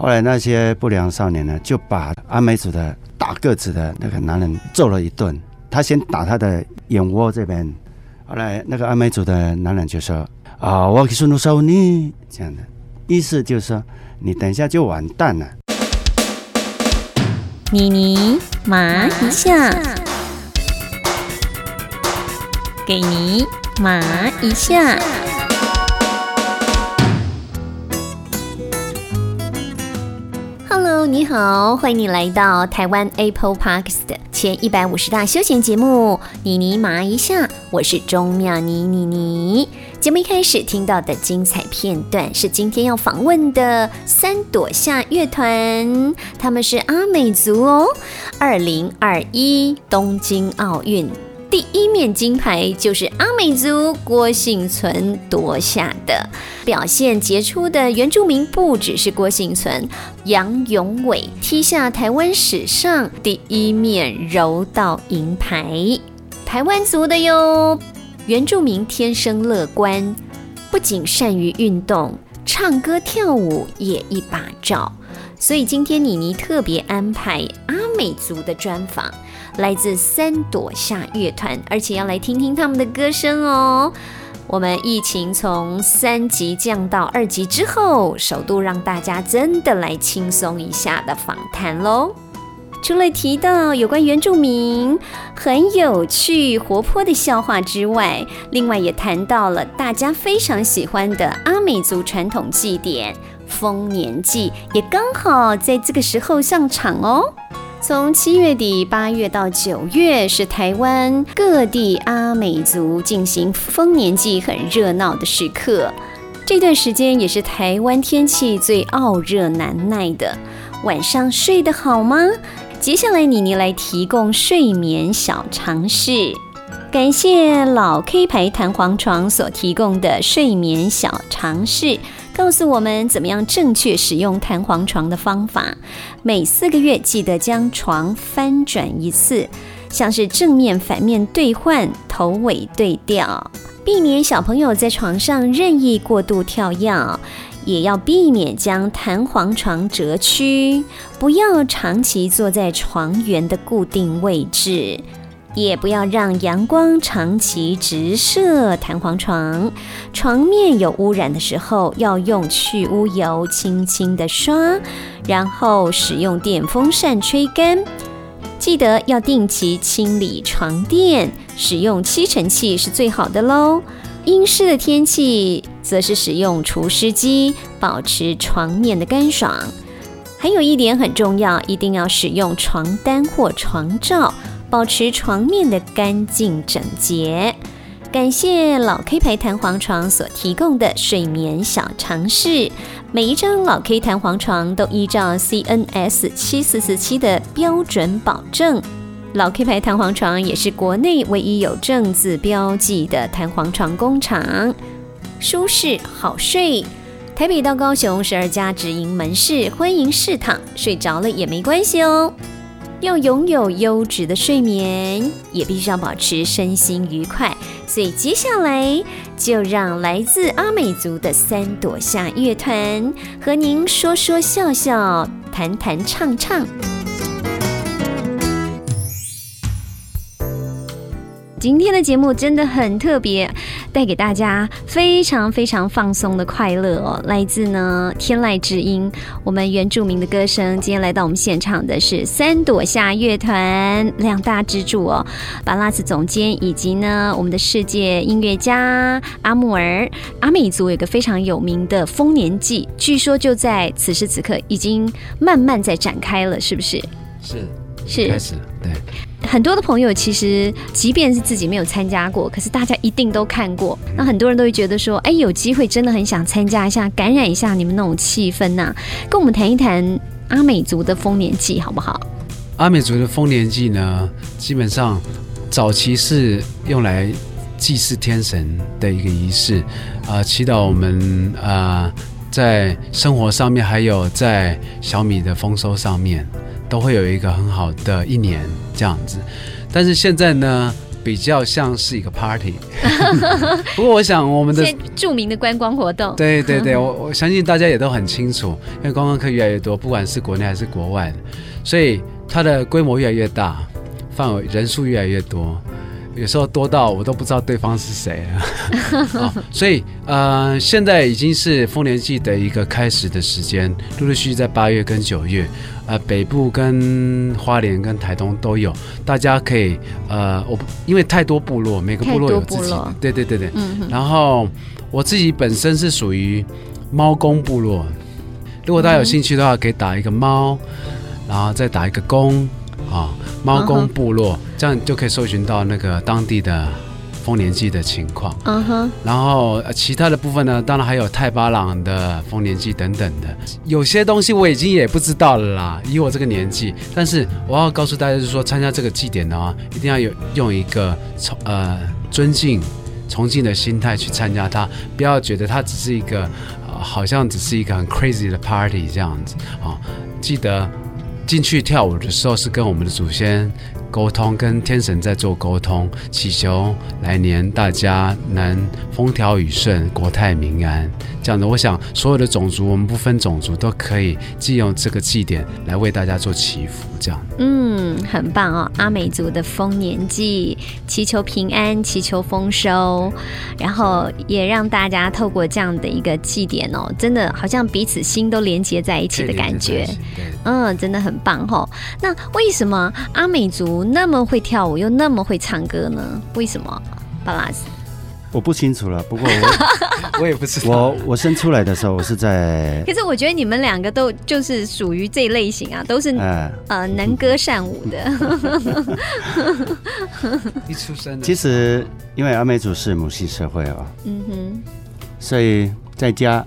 后来那些不良少年呢，就把阿美族的大个子的那个男人揍了一顿。他先打他的眼窝这边，后来那个阿美族的男人就说：“啊，我给孙奴收你。”这样的意思就是说，你等一下就完蛋了。妮妮麻一下，给你麻一下。你好，欢迎你来到台湾 Apple Parks 的前一百五十大休闲节目。妮妮麻一下，我是钟妙妮妮妮。节目一开始听到的精彩片段是今天要访问的三朵夏乐团，他们是阿美族哦。二零二一东京奥运第一面金牌就是阿美族郭幸存夺下的。表现杰出的原住民不只是郭幸存，杨永伟踢下台湾史上第一面柔道银牌，台湾族的哟。原住民天生乐观，不仅善于运动，唱歌跳舞也一把照。所以今天妮妮特别安排阿美族的专访，来自三朵夏乐团，而且要来听听他们的歌声哦。我们疫情从三级降到二级之后，首度让大家真的来轻松一下的访谈喽。除了提到有关原住民很有趣、活泼的笑话之外，另外也谈到了大家非常喜欢的阿美族传统祭典——丰年祭，也刚好在这个时候上场哦。从七月底、八月到九月，是台湾各地阿美族进行丰年祭很热闹的时刻。这段时间也是台湾天气最傲热难耐的，晚上睡得好吗？接下来，妮妮来提供睡眠小常识。感谢老 K 牌弹簧床所提供的睡眠小常识，告诉我们怎么样正确使用弹簧床的方法。每四个月记得将床翻转一次，像是正面、反面对换，头尾对调，避免小朋友在床上任意过度跳跃。也要避免将弹簧床折曲，不要长期坐在床缘的固定位置，也不要让阳光长期直射弹簧床。床面有污染的时候，要用去污油轻轻的刷，然后使用电风扇吹干。记得要定期清理床垫，使用吸尘器是最好的喽。阴湿的天气，则是使用除湿机，保持床面的干爽。还有一点很重要，一定要使用床单或床罩，保持床面的干净整洁。感谢老 K 牌弹簧床所提供的睡眠小常识。每一张老 K 弹簧床都依照 CNS 七四四七的标准保证。老 K 牌弹簧床也是国内唯一有正字标记的弹簧床工厂，舒适好睡。台北到高雄十二家直营门市，欢迎试躺，睡着了也没关系哦。要拥有优质的睡眠，也必须要保持身心愉快。所以接下来就让来自阿美族的三朵夏乐团和您说说笑笑，谈谈唱唱。今天的节目真的很特别，带给大家非常非常放松的快乐哦。来自呢天籁之音，我们原住民的歌声。今天来到我们现场的是三朵夏乐团两大支柱哦，巴拉斯总监以及呢我们的世界音乐家阿木尔。阿美族有个非常有名的丰年祭，据说就在此时此刻已经慢慢在展开了，是不是？是是开始，对。很多的朋友其实，即便是自己没有参加过，可是大家一定都看过。那很多人都会觉得说，哎，有机会真的很想参加一下，感染一下你们那种气氛呐。跟我们谈一谈阿美族的丰年祭好不好？阿美族的丰年祭呢，基本上早期是用来祭祀天神的一个仪式，啊，祈祷我们啊，在生活上面，还有在小米的丰收上面。都会有一个很好的一年这样子，但是现在呢，比较像是一个 party。不过我想我们的著名的观光活动，对对对，我我相信大家也都很清楚，因为观光客越来越多，不管是国内还是国外的，所以它的规模越来越大，范围人数越来越多，有时候多到我都不知道对方是谁。所以呃，现在已经是丰年祭的一个开始的时间，陆陆续续在八月跟九月，呃，北部跟花莲跟台东都有，大家可以呃，我不因为太多部落，每个部落有自己对对对对，嗯哼，然后我自己本身是属于猫公部落，如果大家有兴趣的话，可以打一个猫，然后再打一个公啊，猫公部落，这样就可以搜寻到那个当地的丰年祭的情况。嗯哼，然后呃其他的部分呢，当然还有泰巴朗的丰年祭等等的，有些东西我已经也不知道了啦，以我这个年纪。但是我要告诉大家，就是说参加这个祭典的话，一定要有用一个崇呃尊敬、崇敬的心态去参加它，不要觉得它只是一个呃好像只是一个很 crazy 的 party 这样子啊、记得进去跳舞的时候是跟我们的祖先沟通，跟天神在做沟通，祈求来年大家能风调雨顺、国泰民安。这样的，我想所有的种族，我们不分种族，都可以借用这个祭典来为大家做祈福。这样，嗯，很棒哦！阿美族的丰年祭，祈求平安，祈求丰收，然后也让大家透过这样的一个祭典哦，真的好像彼此心都连接在一起的感觉。嗯，真的很棒哦。那为什么阿美族那么会跳舞，又那么会唱歌呢？为什么？巴拉斯，我不清楚了。不过我 我也不知道。我我生出来的时候，我是在可是我觉得你们两个都就是属于这一类型啊，都是呃，呃能歌善舞的。一出生的，其实因为阿美族是母系社会哦，嗯哼，所以在家，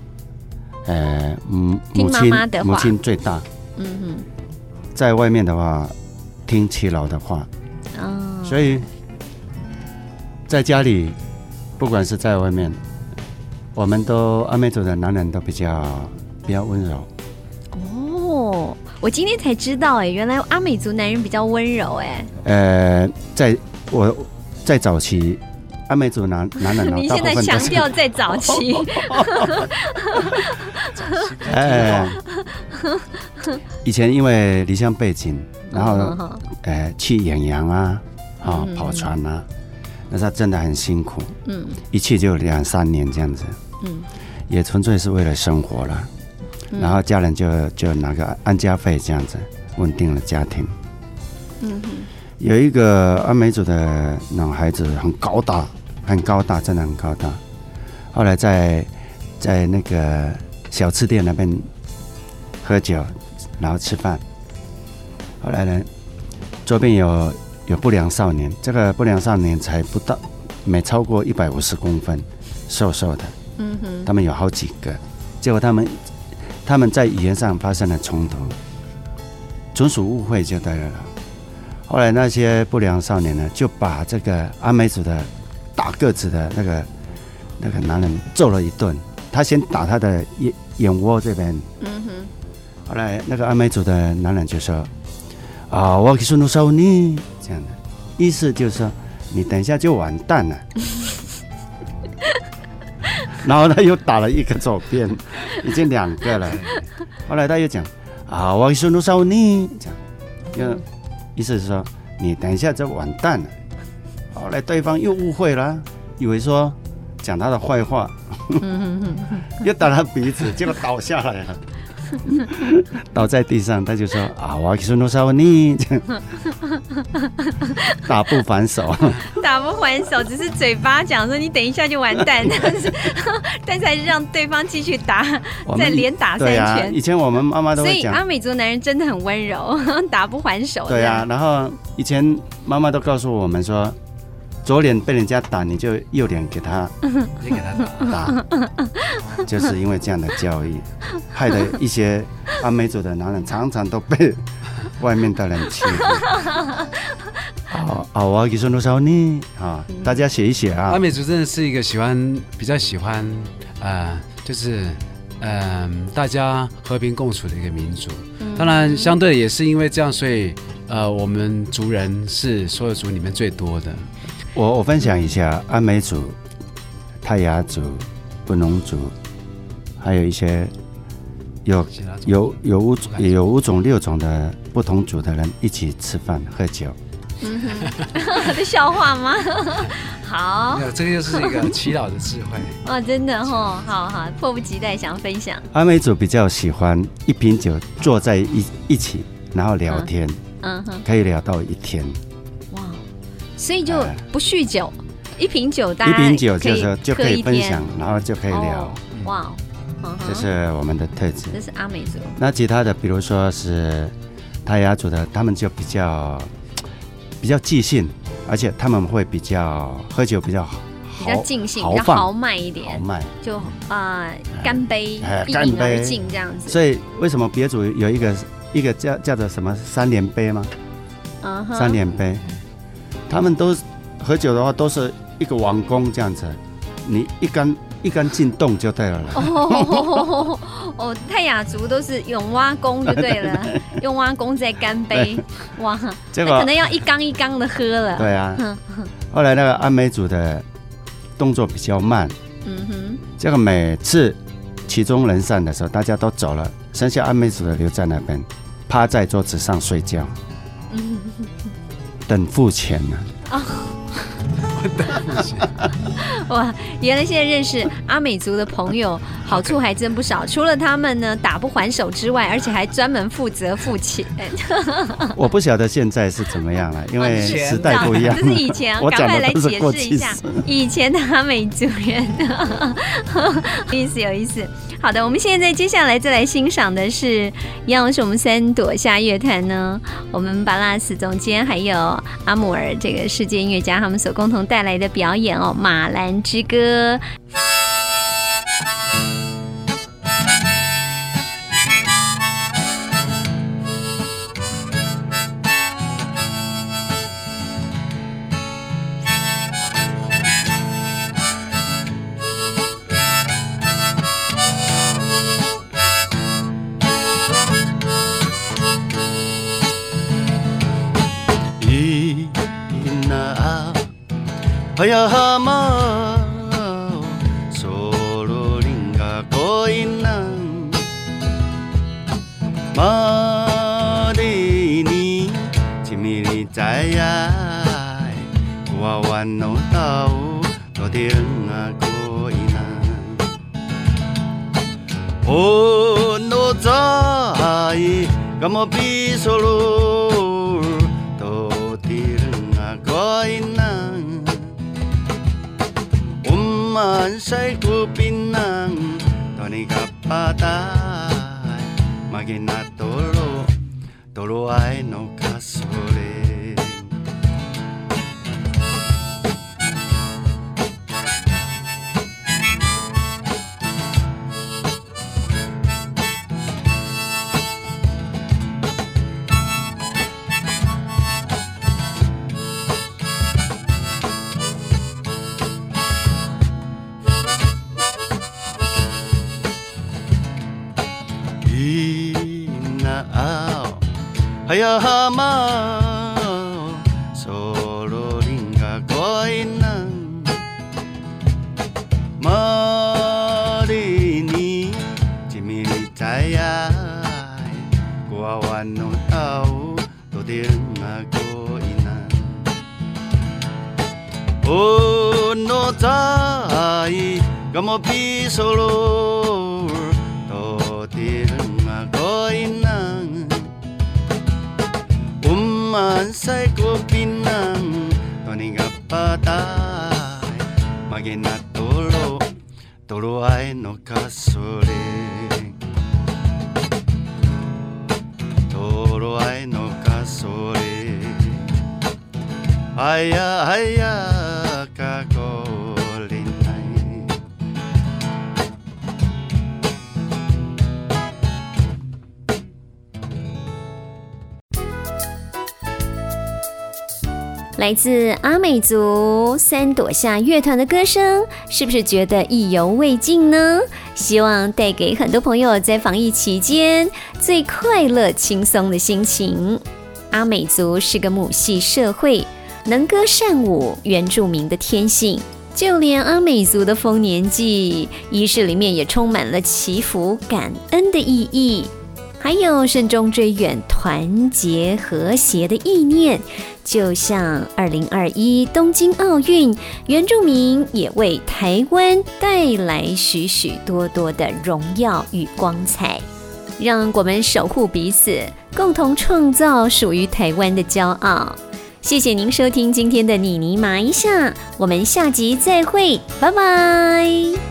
呃，母亲妈妈的话。母亲最大，嗯哼，在外面的话听七老的话，哦，所以在家里，不管是在外面，我们都阿美族的男人都比较比较温柔。哦，我今天才知道哎，原来阿美族男人比较温柔哎。呃，在我在早期，阿美族男 男人呢，你大现在强部分都是调在早期，哎，以前因为离乡背景，然后呃去远洋啊，啊嗯跑船啊，那他真的很辛苦，嗯一去就两三年这样子，嗯也纯粹是为了生活了。嗯然后家人就就拿个安家费这样子稳定了家庭。嗯哼有一个阿美族的男孩子很高大，很高大，真的很高大。后来在在那个小吃店那边喝酒，然后吃饭。后来呢，周边有有不良少年，这个不良少年才不到没超过一百五十公分，瘦瘦的。嗯哼他们有好几个，结果他们他们在语言上发生了冲突，纯属误会就对了。后来那些不良少年呢，就把这个阿美族的大个子的那个那个男人揍了一顿。他先打他的眼眼窝这边，嗯哼后来那个阿美族的男人就说：“啊，我给孙奴收你。”意思就是说，你等一下就完蛋了。然后他又打了一个左边，已经两个了。后来他又讲：“啊，我给孙奴收你。”这样，就意思是说，你等一下就完蛋了。后来对方又误会了，以为说讲他的坏话，又打他鼻子，结果倒下来了，倒在地上，他就说啊，我给孙奴烧你，这样打不还手，打不还手，只是嘴巴讲说你等一下就完蛋，但是 但是还是让对方继续打，再连打三对啊，拳。以前我们妈妈都所会讲，以阿美族男人真的很温柔，打不还手。对啊，，然后以前妈妈都告诉我们说，左脸被人家打，你就右脸给他你给他打，就是因为这样的教育，害得一些阿美族的男人常常都被外面的人欺负。好，好，我要给孙多少呢？啊，大家写一写啊阿。美族真的是一个喜欢比较喜欢呃，就是嗯、大家和平共处的一个民族。当然，相对也是因为这样，所以呃，我们族人是所有族里面最多的。我我分享一下阿美族、泰雅族、布农族，还有一些有有有五有五种六种的不同族的人一起吃饭喝酒。的 笑话吗？好没有，这个又是一个祈祷的智慧。哦，真的哦，好好，迫不及待想分享。阿美族比较喜欢一瓶酒坐在一一起，然后聊天，嗯哼，可以聊到一天。哇，所以就哎。不酗酒，一瓶酒大家一瓶酒就是就可以分享，然后就可以聊。哦，哇，嗯这是我们的特质。这是阿美族，那其他的，比如说是泰雅族的，他们就比较比较即兴，而且他们会比较喝酒比较好比较尽兴，比较豪迈一点豪，迈。就啊干杯，哎一饮而干杯。尽这样子。所以为什么别组有一个一个叫叫做什么三连杯吗？嗯哼，三连杯，他们都喝酒的话都是一个王宫这样子，你一干一干进洞就对了。哦 哦，泰雅族都是用挖工就对了，用挖工在干杯，哇，那可能要一缸一缸的喝了。对啊。哼，后来那个阿美族的动作比较慢，嗯哼，这个每次其中人散的时候，大家都走了，剩下阿美族的留在那边，趴在桌子上睡觉，嗯等付钱呢、哇，原来现在认识阿美族的朋友，好处还真不少。除了他们呢打不还手之外，而且还专门负责付钱。我不晓得现在是怎么样了，因为时代不一样这。是以前，我赶快来讲的都是解释一下。以前的阿美族人，有意思有意思。好的，我们现在接下来再来欣赏的是，一样是我们三朵夏乐团呢，我们巴拉斯总监还有阿姆尔这个世界音乐家他们所共同带来的表演哦，《马兰之歌》。哎呀妈哦，走路人家过人难，我的你心里在呀，我弯路走，到底人哪过人难？哦，路窄，那么比走路到底人哪过人难？naman sa'y kupin ng Tony Kapatay Maging naturo Toro ay no kasuri よもうソロリンが恋な森に君みたいごあわの青とでんが恋なおのたいがもぴそろ Umman say ko pinang Tuning apatay Maginatulo Tulo ay no kasuri Tulo ay no kasuri Aya aya 来自阿美族三朵下乐团的歌声，是不是觉得意犹未尽呢？希望带给很多朋友在防疫期间最快乐、轻松的心情。阿美族是个母系社会，能歌善舞，原住民的天性。就连阿美族的丰年祭仪式里面也充满了祈福、感恩的意义，还有慎终追远、团结和谐的意念。就像二零二一东京奥运，原住民也为台湾带来许许多多的荣耀与光彩。让我们守护彼此，共同创造属于台湾的骄傲。谢谢您收听今天的妮妮麻一下，我们下集再会，拜拜。